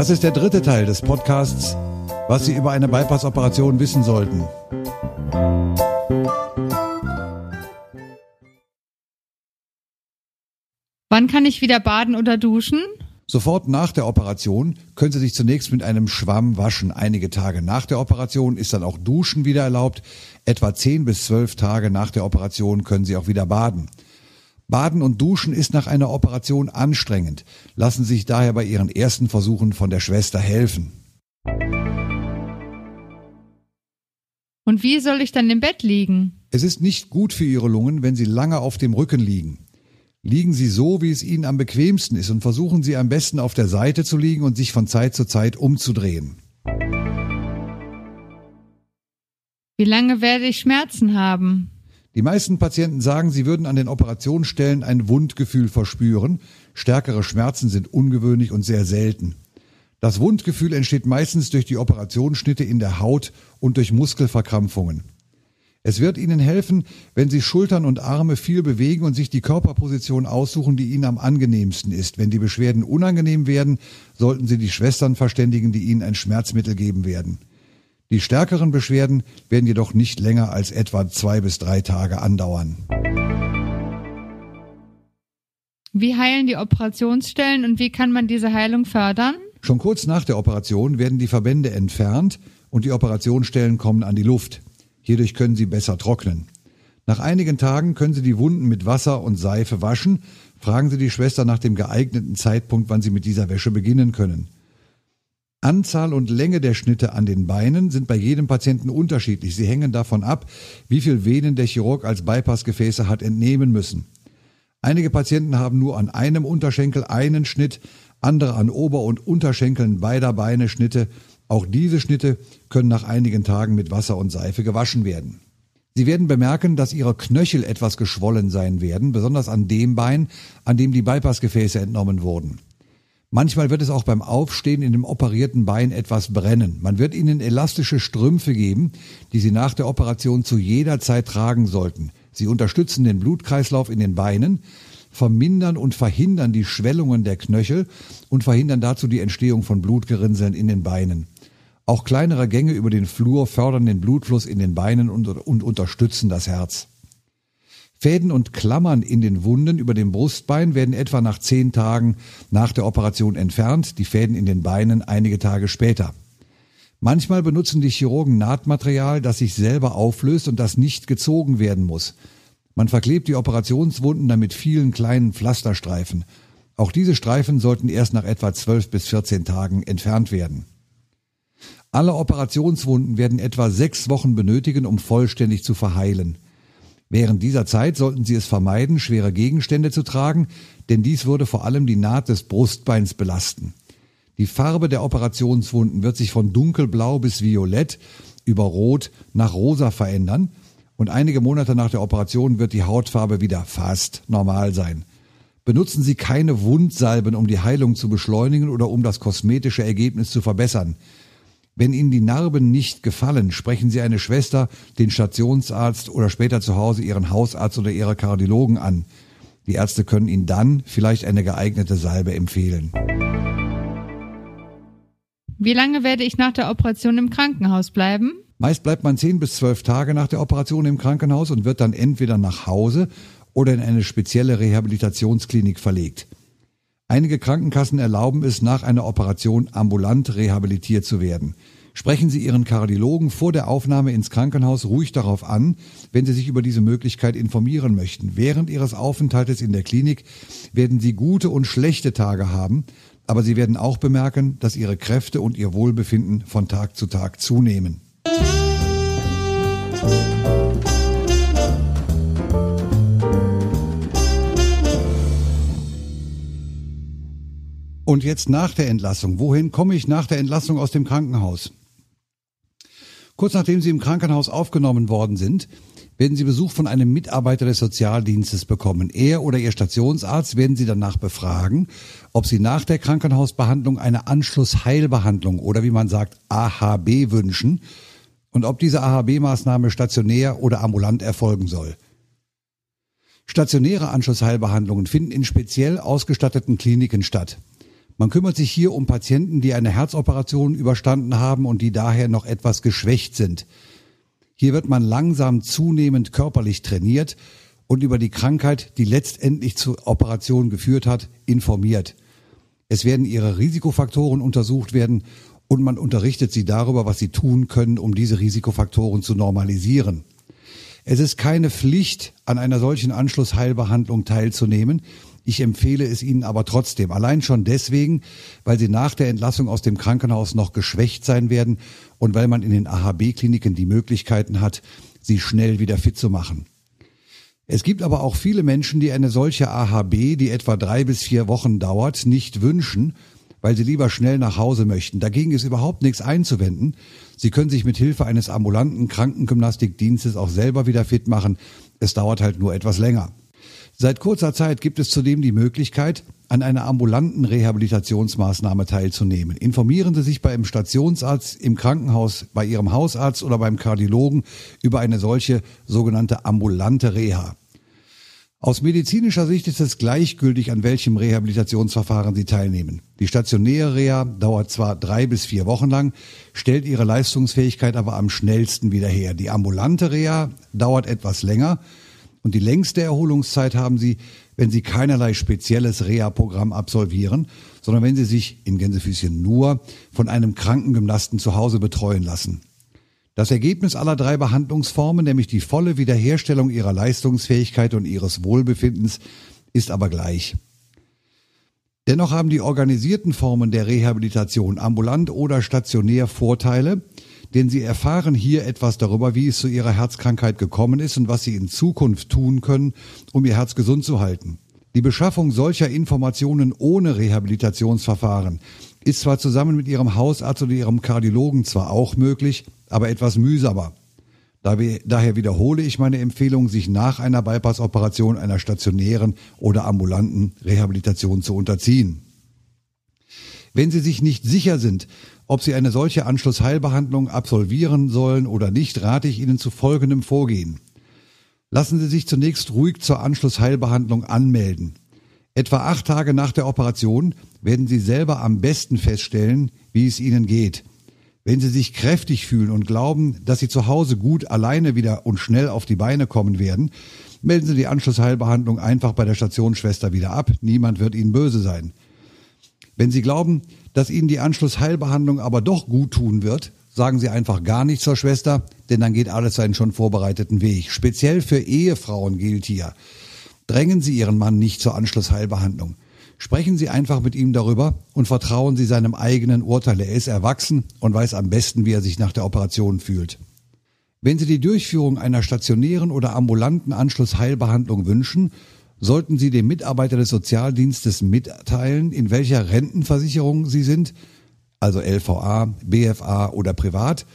Das ist der dritte Teil des Podcasts, was Sie über eine Bypass-Operation wissen sollten. Wann kann ich wieder baden oder duschen? Sofort nach der Operation können Sie sich zunächst mit einem Schwamm waschen. Einige Tage nach der Operation ist dann auch Duschen wieder erlaubt. Etwa 10 bis 12 Tage nach der Operation können Sie auch wieder baden. Baden und Duschen ist nach einer Operation anstrengend. Lassen Sie sich daher bei Ihren ersten Versuchen von der Schwester helfen. Und wie soll ich dann im Bett liegen? Es ist nicht gut für Ihre Lungen, wenn Sie lange auf dem Rücken liegen. Liegen Sie so, wie es Ihnen am bequemsten ist und versuchen Sie am besten auf der Seite zu liegen und sich von Zeit zu Zeit umzudrehen. Wie lange werde ich Schmerzen haben? Die meisten Patienten sagen, sie würden an den Operationsstellen ein Wundgefühl verspüren. Stärkere Schmerzen sind ungewöhnlich und sehr selten. Das Wundgefühl entsteht meistens durch die Operationsschnitte in der Haut und durch Muskelverkrampfungen. Es wird Ihnen helfen, wenn Sie Schultern und Arme viel bewegen und sich die Körperposition aussuchen, die Ihnen am angenehmsten ist. Wenn die Beschwerden unangenehm werden, sollten Sie die Schwestern verständigen, die Ihnen ein Schmerzmittel geben werden. Die stärkeren Beschwerden werden jedoch nicht länger als etwa zwei bis drei Tage andauern. Wie heilen die Operationsstellen und wie kann man diese Heilung fördern? Schon kurz nach der Operation werden die Verbände entfernt und die Operationsstellen kommen an die Luft. Hierdurch können sie besser trocknen. Nach einigen Tagen können Sie die Wunden mit Wasser und Seife waschen. Fragen Sie die Schwester nach dem geeigneten Zeitpunkt, wann Sie mit dieser Wäsche beginnen können. Anzahl und Länge der Schnitte an den Beinen sind bei jedem Patienten unterschiedlich. Sie hängen davon ab, wie viel Venen der Chirurg als Bypassgefäße hat entnehmen müssen. Einige Patienten haben nur an einem Unterschenkel einen Schnitt, andere an Ober- und Unterschenkeln beider Beine Schnitte auch diese Schnitte können nach einigen Tagen mit Wasser und Seife gewaschen werden. Sie werden bemerken, dass Ihre Knöchel etwas geschwollen sein werden, besonders an dem Bein, an dem die Bypassgefäße entnommen wurden. Manchmal wird es auch beim Aufstehen in dem operierten Bein etwas brennen. Man wird Ihnen elastische Strümpfe geben, die Sie nach der Operation zu jeder Zeit tragen sollten. Sie unterstützen den Blutkreislauf in den Beinen, vermindern und verhindern die Schwellungen der Knöchel und verhindern dazu die Entstehung von Blutgerinnseln in den Beinen. Auch kleinere Gänge über den Flur fördern den Blutfluss in den Beinen und, und unterstützen das Herz. Fäden und Klammern in den Wunden über dem Brustbein werden etwa nach zehn Tagen nach der Operation entfernt, die Fäden in den Beinen einige Tage später. Manchmal benutzen die Chirurgen Nahtmaterial, das sich selber auflöst und das nicht gezogen werden muss. Man verklebt die Operationswunden dann mit vielen kleinen Pflasterstreifen. Auch diese Streifen sollten erst nach etwa 12 bis 14 Tagen entfernt werden. Alle Operationswunden werden etwa sechs Wochen benötigen, um vollständig zu verheilen. Während dieser Zeit sollten Sie es vermeiden, schwere Gegenstände zu tragen, denn dies würde vor allem die Naht des Brustbeins belasten. Die Farbe der Operationswunden wird sich von dunkelblau bis violett über rot nach rosa verändern und einige Monate nach der Operation wird die Hautfarbe wieder fast normal sein. Benutzen Sie keine Wundsalben, um die Heilung zu beschleunigen oder um das kosmetische Ergebnis zu verbessern. Wenn Ihnen die Narben nicht gefallen, sprechen Sie eine Schwester, den Stationsarzt oder später zu Hause Ihren Hausarzt oder Ihre Kardiologen an. Die Ärzte können Ihnen dann vielleicht eine geeignete Salbe empfehlen. Wie lange werde ich nach der Operation im Krankenhaus bleiben? Meist bleibt man zehn bis zwölf Tage nach der Operation im Krankenhaus und wird dann entweder nach Hause oder in eine spezielle Rehabilitationsklinik verlegt. Einige Krankenkassen erlauben es, nach einer Operation ambulant rehabilitiert zu werden. Sprechen Sie Ihren Kardiologen vor der Aufnahme ins Krankenhaus ruhig darauf an, wenn Sie sich über diese Möglichkeit informieren möchten. Während Ihres Aufenthaltes in der Klinik werden Sie gute und schlechte Tage haben, aber Sie werden auch bemerken, dass Ihre Kräfte und Ihr Wohlbefinden von Tag zu Tag zunehmen. Und jetzt nach der Entlassung. Wohin komme ich nach der Entlassung aus dem Krankenhaus? Kurz nachdem Sie im Krankenhaus aufgenommen worden sind, werden Sie Besuch von einem Mitarbeiter des Sozialdienstes bekommen. Er oder Ihr Stationsarzt werden Sie danach befragen, ob Sie nach der Krankenhausbehandlung eine Anschlussheilbehandlung oder wie man sagt AHB wünschen und ob diese AHB-Maßnahme stationär oder ambulant erfolgen soll. Stationäre Anschlussheilbehandlungen finden in speziell ausgestatteten Kliniken statt. Man kümmert sich hier um Patienten, die eine Herzoperation überstanden haben und die daher noch etwas geschwächt sind. Hier wird man langsam zunehmend körperlich trainiert und über die Krankheit, die letztendlich zur Operation geführt hat, informiert. Es werden ihre Risikofaktoren untersucht werden und man unterrichtet sie darüber, was sie tun können, um diese Risikofaktoren zu normalisieren. Es ist keine Pflicht, an einer solchen Anschlussheilbehandlung teilzunehmen. Ich empfehle es Ihnen aber trotzdem, allein schon deswegen, weil Sie nach der Entlassung aus dem Krankenhaus noch geschwächt sein werden und weil man in den AHB-Kliniken die Möglichkeiten hat, Sie schnell wieder fit zu machen. Es gibt aber auch viele Menschen, die eine solche AHB, die etwa drei bis vier Wochen dauert, nicht wünschen, weil sie lieber schnell nach Hause möchten. Dagegen ist überhaupt nichts einzuwenden. Sie können sich mit Hilfe eines ambulanten Krankengymnastikdienstes auch selber wieder fit machen. Es dauert halt nur etwas länger. Seit kurzer Zeit gibt es zudem die Möglichkeit, an einer ambulanten Rehabilitationsmaßnahme teilzunehmen. Informieren Sie sich beim Stationsarzt, im Krankenhaus, bei Ihrem Hausarzt oder beim Kardiologen über eine solche sogenannte ambulante Reha. Aus medizinischer Sicht ist es gleichgültig, an welchem Rehabilitationsverfahren Sie teilnehmen. Die stationäre Reha dauert zwar drei bis vier Wochen lang, stellt ihre Leistungsfähigkeit aber am schnellsten wieder her. Die ambulante Reha dauert etwas länger, und die längste Erholungszeit haben Sie, wenn Sie keinerlei spezielles Reha-Programm absolvieren, sondern wenn Sie sich in Gänsefüßchen nur von einem Krankengymnasten zu Hause betreuen lassen. Das Ergebnis aller drei Behandlungsformen, nämlich die volle Wiederherstellung Ihrer Leistungsfähigkeit und Ihres Wohlbefindens, ist aber gleich. Dennoch haben die organisierten Formen der Rehabilitation ambulant oder stationär Vorteile, denn sie erfahren hier etwas darüber, wie es zu ihrer Herzkrankheit gekommen ist und was sie in Zukunft tun können, um ihr Herz gesund zu halten. Die Beschaffung solcher Informationen ohne Rehabilitationsverfahren ist zwar zusammen mit ihrem Hausarzt oder ihrem Kardiologen zwar auch möglich, aber etwas mühsamer. Daher wiederhole ich meine Empfehlung, sich nach einer Bypass-Operation einer stationären oder ambulanten Rehabilitation zu unterziehen. Wenn Sie sich nicht sicher sind, ob Sie eine solche Anschlussheilbehandlung absolvieren sollen oder nicht, rate ich Ihnen zu folgendem Vorgehen. Lassen Sie sich zunächst ruhig zur Anschlussheilbehandlung anmelden. Etwa acht Tage nach der Operation werden Sie selber am besten feststellen, wie es Ihnen geht. Wenn Sie sich kräftig fühlen und glauben, dass Sie zu Hause gut alleine wieder und schnell auf die Beine kommen werden, melden Sie die Anschlussheilbehandlung einfach bei der Stationsschwester wieder ab. Niemand wird Ihnen böse sein. Wenn Sie glauben, dass Ihnen die Anschlussheilbehandlung aber doch gut tun wird, sagen Sie einfach gar nichts zur Schwester, denn dann geht alles seinen schon vorbereiteten Weg. Speziell für Ehefrauen gilt hier. Drängen Sie Ihren Mann nicht zur Anschlussheilbehandlung. Sprechen Sie einfach mit ihm darüber und vertrauen Sie seinem eigenen Urteil. Er ist erwachsen und weiß am besten, wie er sich nach der Operation fühlt. Wenn Sie die Durchführung einer stationären oder ambulanten Anschlussheilbehandlung wünschen, sollten Sie dem Mitarbeiter des Sozialdienstes mitteilen, in welcher Rentenversicherung Sie sind, also LVA, BFA oder privat,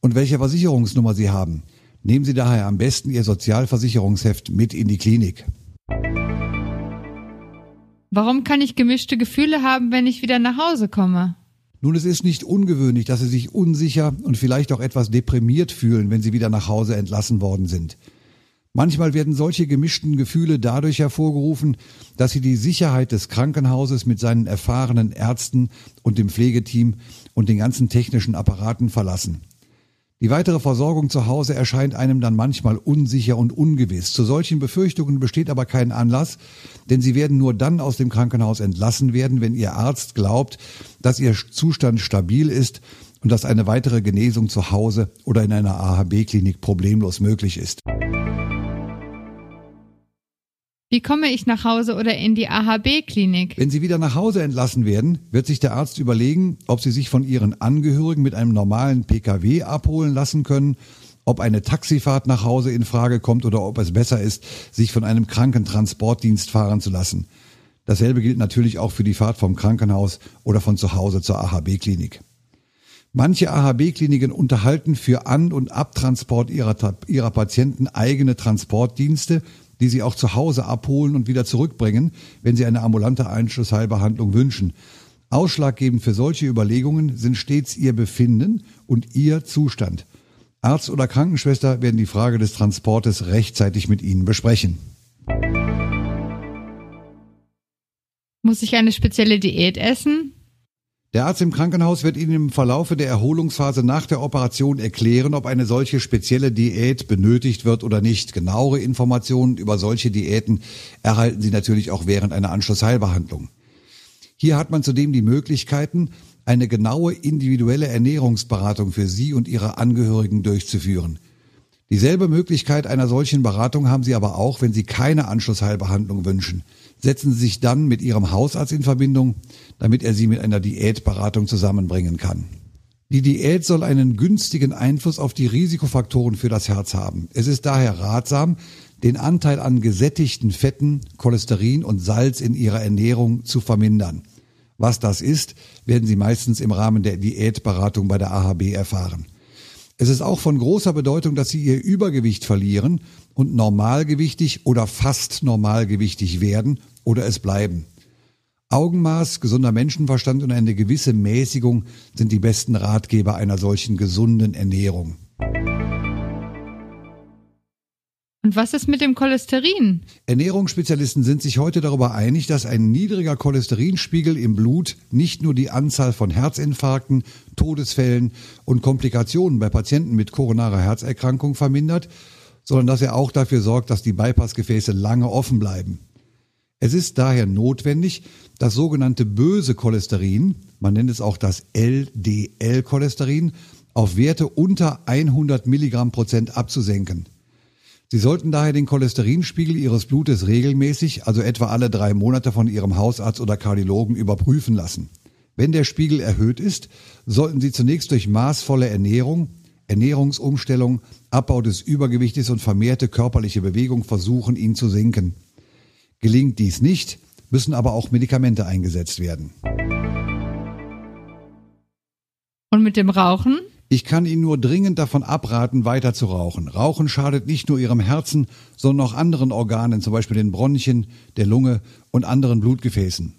und welche Versicherungsnummer Sie haben. Nehmen Sie daher am besten Ihr Sozialversicherungsheft mit in die Klinik. Warum kann ich gemischte Gefühle haben, wenn ich wieder nach Hause komme? Nun, es ist nicht ungewöhnlich, dass Sie sich unsicher und vielleicht auch etwas deprimiert fühlen, wenn Sie wieder nach Hause entlassen worden sind. Manchmal werden solche gemischten Gefühle dadurch hervorgerufen, dass sie die Sicherheit des Krankenhauses mit seinen erfahrenen Ärzten und dem Pflegeteam und den ganzen technischen Apparaten verlassen. Die weitere Versorgung zu Hause erscheint einem dann manchmal unsicher und ungewiss. Zu solchen Befürchtungen besteht aber kein Anlass, denn sie werden nur dann aus dem Krankenhaus entlassen werden, wenn ihr Arzt glaubt, dass ihr Zustand stabil ist und dass eine weitere Genesung zu Hause oder in einer AHB-Klinik problemlos möglich ist. Wie komme ich nach Hause oder in die AHB-Klinik? Wenn Sie wieder nach Hause entlassen werden, wird sich der Arzt überlegen, ob Sie sich von Ihren Angehörigen mit einem normalen Pkw abholen lassen können, ob eine Taxifahrt nach Hause in Frage kommt oder ob es besser ist, sich von einem Krankentransportdienst fahren zu lassen. Dasselbe gilt natürlich auch für die Fahrt vom Krankenhaus oder von zu Hause zur AHB-Klinik. Manche AHB-Kliniken unterhalten für An- und Abtransport ihrer, ihrer Patienten eigene Transportdienste, die sie auch zu Hause abholen und wieder zurückbringen, wenn sie eine ambulante Einschlussheilbehandlung wünschen. Ausschlaggebend für solche Überlegungen sind stets ihr Befinden und ihr Zustand. Arzt oder Krankenschwester werden die Frage des Transportes rechtzeitig mit Ihnen besprechen. Muss ich eine spezielle Diät essen? Der Arzt im Krankenhaus wird Ihnen im Verlaufe der Erholungsphase nach der Operation erklären, ob eine solche spezielle Diät benötigt wird oder nicht. Genauere Informationen über solche Diäten erhalten Sie natürlich auch während einer Anschlussheilbehandlung. Hier hat man zudem die Möglichkeiten, eine genaue individuelle Ernährungsberatung für Sie und Ihre Angehörigen durchzuführen. Dieselbe Möglichkeit einer solchen Beratung haben Sie aber auch, wenn Sie keine Anschlussheilbehandlung wünschen. Setzen Sie sich dann mit Ihrem Hausarzt in Verbindung, damit er Sie mit einer Diätberatung zusammenbringen kann. Die Diät soll einen günstigen Einfluss auf die Risikofaktoren für das Herz haben. Es ist daher ratsam, den Anteil an gesättigten Fetten, Cholesterin und Salz in Ihrer Ernährung zu vermindern. Was das ist, werden Sie meistens im Rahmen der Diätberatung bei der AHB erfahren. Es ist auch von großer Bedeutung, dass Sie Ihr Übergewicht verlieren und normalgewichtig oder fast normalgewichtig werden oder es bleiben. Augenmaß, gesunder Menschenverstand und eine gewisse Mäßigung sind die besten Ratgeber einer solchen gesunden Ernährung. Und was ist mit dem Cholesterin? Ernährungsspezialisten sind sich heute darüber einig, dass ein niedriger Cholesterinspiegel im Blut nicht nur die Anzahl von Herzinfarkten, Todesfällen und Komplikationen bei Patienten mit koronarer Herzerkrankung vermindert, sondern dass er auch dafür sorgt, dass die Bypassgefäße lange offen bleiben. Es ist daher notwendig, das sogenannte böse Cholesterin, man nennt es auch das LDL-Cholesterin, auf Werte unter 100 Milligramm Prozent abzusenken. Sie sollten daher den Cholesterinspiegel Ihres Blutes regelmäßig, also etwa alle drei Monate von Ihrem Hausarzt oder Kardiologen überprüfen lassen. Wenn der Spiegel erhöht ist, sollten Sie zunächst durch maßvolle Ernährung, Ernährungsumstellung, Abbau des Übergewichtes und vermehrte körperliche Bewegung versuchen, ihn zu senken. Gelingt dies nicht, müssen aber auch Medikamente eingesetzt werden. Und mit dem Rauchen? Ich kann Ihnen nur dringend davon abraten, weiter zu rauchen. Rauchen schadet nicht nur Ihrem Herzen, sondern auch anderen Organen, zum Beispiel den Bronchien, der Lunge und anderen Blutgefäßen.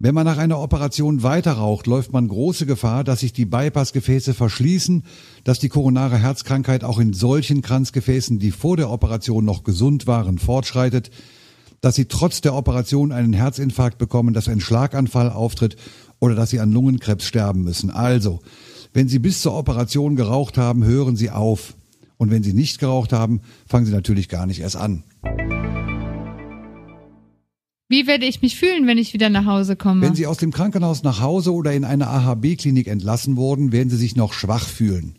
Wenn man nach einer Operation weiter raucht, läuft man große Gefahr, dass sich die Bypassgefäße verschließen, dass die koronare Herzkrankheit auch in solchen Kranzgefäßen, die vor der Operation noch gesund waren, fortschreitet, dass sie trotz der Operation einen Herzinfarkt bekommen, dass ein Schlaganfall auftritt oder dass sie an Lungenkrebs sterben müssen. Also, wenn Sie bis zur Operation geraucht haben, hören Sie auf. Und wenn Sie nicht geraucht haben, fangen Sie natürlich gar nicht erst an. Wie werde ich mich fühlen, wenn ich wieder nach Hause komme? Wenn Sie aus dem Krankenhaus nach Hause oder in eine AHB-Klinik entlassen wurden, werden Sie sich noch schwach fühlen.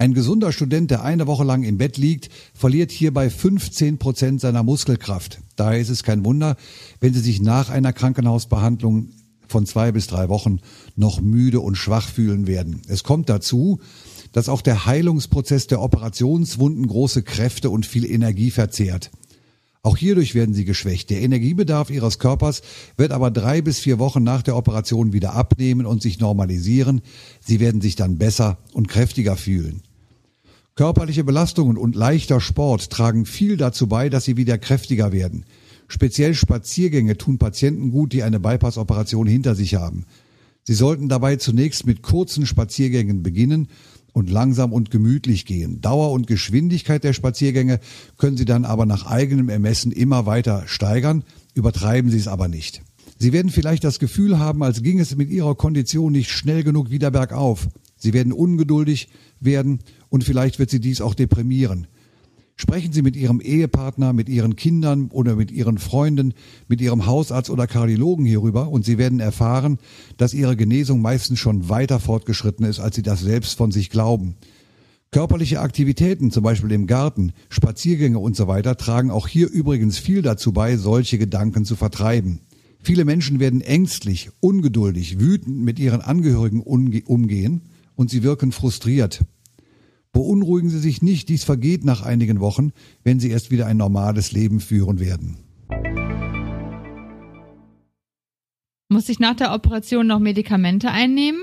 Ein gesunder Student, der eine Woche lang im Bett liegt, verliert hierbei 15 Prozent seiner Muskelkraft. Daher ist es kein Wunder, wenn Sie sich nach einer Krankenhausbehandlung von zwei bis drei Wochen noch müde und schwach fühlen werden. Es kommt dazu, dass auch der Heilungsprozess der Operationswunden große Kräfte und viel Energie verzehrt. Auch hierdurch werden sie geschwächt. Der Energiebedarf ihres Körpers wird aber drei bis vier Wochen nach der Operation wieder abnehmen und sich normalisieren. Sie werden sich dann besser und kräftiger fühlen. Körperliche Belastungen und leichter Sport tragen viel dazu bei, dass sie wieder kräftiger werden. Speziell Spaziergänge tun Patienten gut, die eine Bypass-Operation hinter sich haben. Sie sollten dabei zunächst mit kurzen Spaziergängen beginnen und langsam und gemütlich gehen. Dauer und Geschwindigkeit der Spaziergänge können Sie dann aber nach eigenem Ermessen immer weiter steigern, übertreiben Sie es aber nicht. Sie werden vielleicht das Gefühl haben, als ging es mit Ihrer Kondition nicht schnell genug wieder bergauf. Sie werden ungeduldig werden und vielleicht wird Sie dies auch deprimieren. Sprechen Sie mit Ihrem Ehepartner, mit Ihren Kindern oder mit Ihren Freunden, mit Ihrem Hausarzt oder Kardiologen hierüber und Sie werden erfahren, dass Ihre Genesung meistens schon weiter fortgeschritten ist, als Sie das selbst von sich glauben. Körperliche Aktivitäten, zum Beispiel im Garten, Spaziergänge und so weiter, tragen auch hier übrigens viel dazu bei, solche Gedanken zu vertreiben. Viele Menschen werden ängstlich, ungeduldig, wütend mit ihren Angehörigen umgehen und sie wirken frustriert. Beunruhigen Sie sich nicht, dies vergeht nach einigen Wochen, wenn Sie erst wieder ein normales Leben führen werden. Muss ich nach der Operation noch Medikamente einnehmen?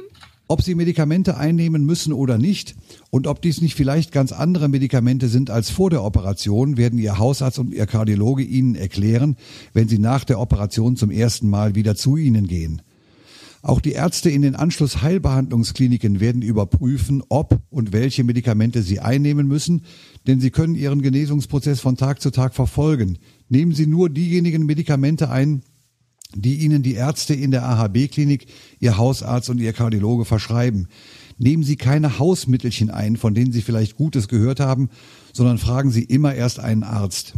Ob Sie Medikamente einnehmen müssen oder nicht und ob dies nicht vielleicht ganz andere Medikamente sind als vor der Operation, werden Ihr Hausarzt und Ihr Kardiologe Ihnen erklären, wenn Sie nach der Operation zum ersten Mal wieder zu Ihnen gehen. Auch die Ärzte in den Anschlussheilbehandlungskliniken werden überprüfen, ob und welche Medikamente sie einnehmen müssen, denn sie können ihren Genesungsprozess von Tag zu Tag verfolgen. Nehmen Sie nur diejenigen Medikamente ein, die Ihnen die Ärzte in der AHB-Klinik, Ihr Hausarzt und Ihr Kardiologe verschreiben. Nehmen Sie keine Hausmittelchen ein, von denen Sie vielleicht Gutes gehört haben, sondern fragen Sie immer erst einen Arzt.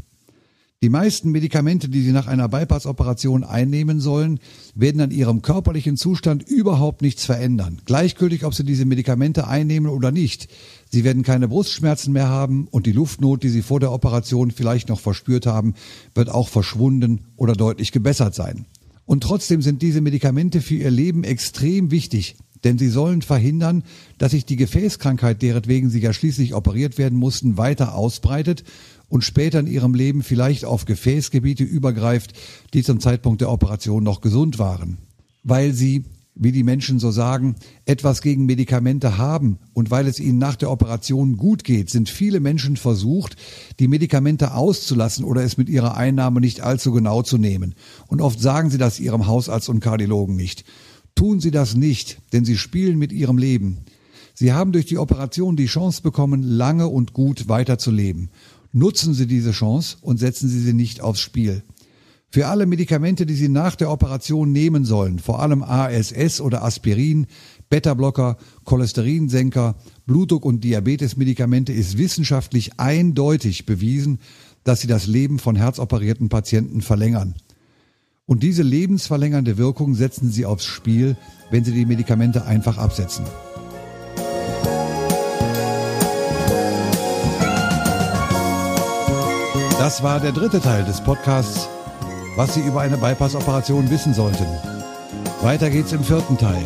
Die meisten Medikamente, die Sie nach einer Bypass-Operation einnehmen sollen, werden an Ihrem körperlichen Zustand überhaupt nichts verändern. Gleichgültig, ob Sie diese Medikamente einnehmen oder nicht. Sie werden keine Brustschmerzen mehr haben und die Luftnot, die Sie vor der Operation vielleicht noch verspürt haben, wird auch verschwunden oder deutlich gebessert sein. Und trotzdem sind diese Medikamente für Ihr Leben extrem wichtig. Denn sie sollen verhindern, dass sich die Gefäßkrankheit, deretwegen sie ja schließlich operiert werden mussten, weiter ausbreitet und später in ihrem Leben vielleicht auf Gefäßgebiete übergreift, die zum Zeitpunkt der Operation noch gesund waren. Weil sie, wie die Menschen so sagen, etwas gegen Medikamente haben und weil es ihnen nach der Operation gut geht, sind viele Menschen versucht, die Medikamente auszulassen oder es mit ihrer Einnahme nicht allzu genau zu nehmen. Und oft sagen sie das ihrem Hausarzt und Kardiologen nicht. Tun Sie das nicht, denn Sie spielen mit Ihrem Leben. Sie haben durch die Operation die Chance bekommen, lange und gut weiterzuleben. Nutzen Sie diese Chance und setzen Sie sie nicht aufs Spiel. Für alle Medikamente, die Sie nach der Operation nehmen sollen, vor allem ASS oder Aspirin, Beta-Blocker, Cholesterinsenker, Blutdruck- und Diabetesmedikamente, ist wissenschaftlich eindeutig bewiesen, dass sie das Leben von herzoperierten Patienten verlängern. Und diese lebensverlängernde Wirkung setzen sie aufs Spiel, wenn sie die Medikamente einfach absetzen. Das war der dritte Teil des Podcasts, was Sie über eine Bypass-Operation wissen sollten. Weiter geht's im vierten Teil.